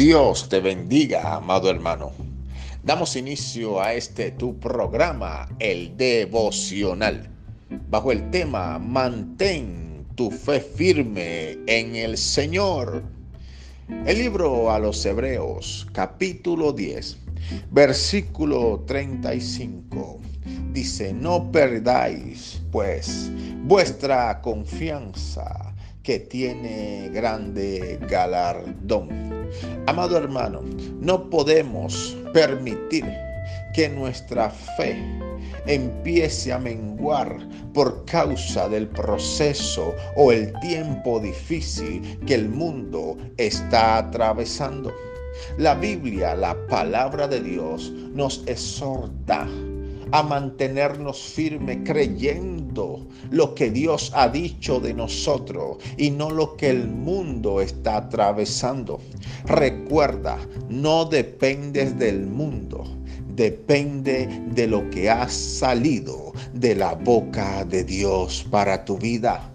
Dios te bendiga, amado hermano. Damos inicio a este tu programa, el devocional, bajo el tema Mantén tu fe firme en el Señor. El libro a los Hebreos, capítulo 10, versículo 35, dice, no perdáis pues vuestra confianza que tiene grande galardón. Amado hermano, no podemos permitir que nuestra fe empiece a menguar por causa del proceso o el tiempo difícil que el mundo está atravesando. La Biblia, la palabra de Dios, nos exhorta a mantenernos firmes creyendo lo que Dios ha dicho de nosotros y no lo que el mundo está atravesando. Recuerda, no dependes del mundo, depende de lo que ha salido de la boca de Dios para tu vida.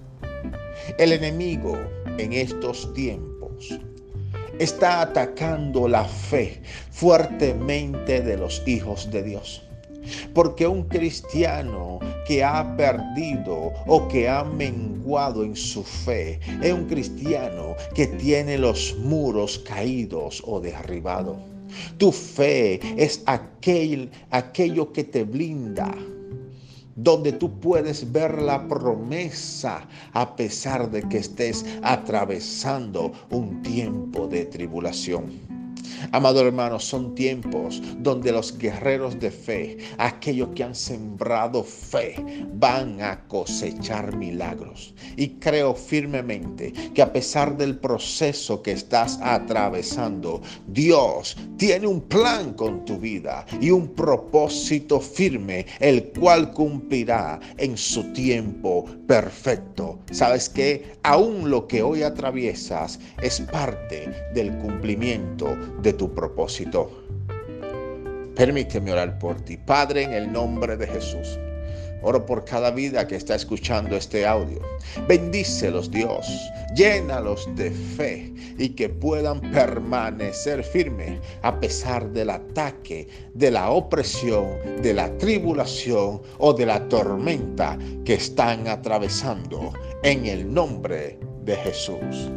El enemigo en estos tiempos está atacando la fe fuertemente de los hijos de Dios. Porque un cristiano que ha perdido o que ha menguado en su fe es un cristiano que tiene los muros caídos o derribados. Tu fe es aquel, aquello que te blinda donde tú puedes ver la promesa a pesar de que estés atravesando un tiempo de tribulación. Amado hermano, son tiempos donde los guerreros de fe, aquellos que han sembrado fe, van a cosechar milagros. Y creo firmemente que a pesar del proceso que estás atravesando, Dios tiene un plan con tu vida y un propósito firme, el cual cumplirá en su tiempo perfecto. ¿Sabes que Aún lo que hoy atraviesas es parte del cumplimiento de tu propósito. Permíteme orar por ti, Padre, en el nombre de Jesús. Oro por cada vida que está escuchando este audio. Bendícelos, Dios. Llénalos de fe y que puedan permanecer firmes a pesar del ataque, de la opresión, de la tribulación o de la tormenta que están atravesando. En el nombre de Jesús.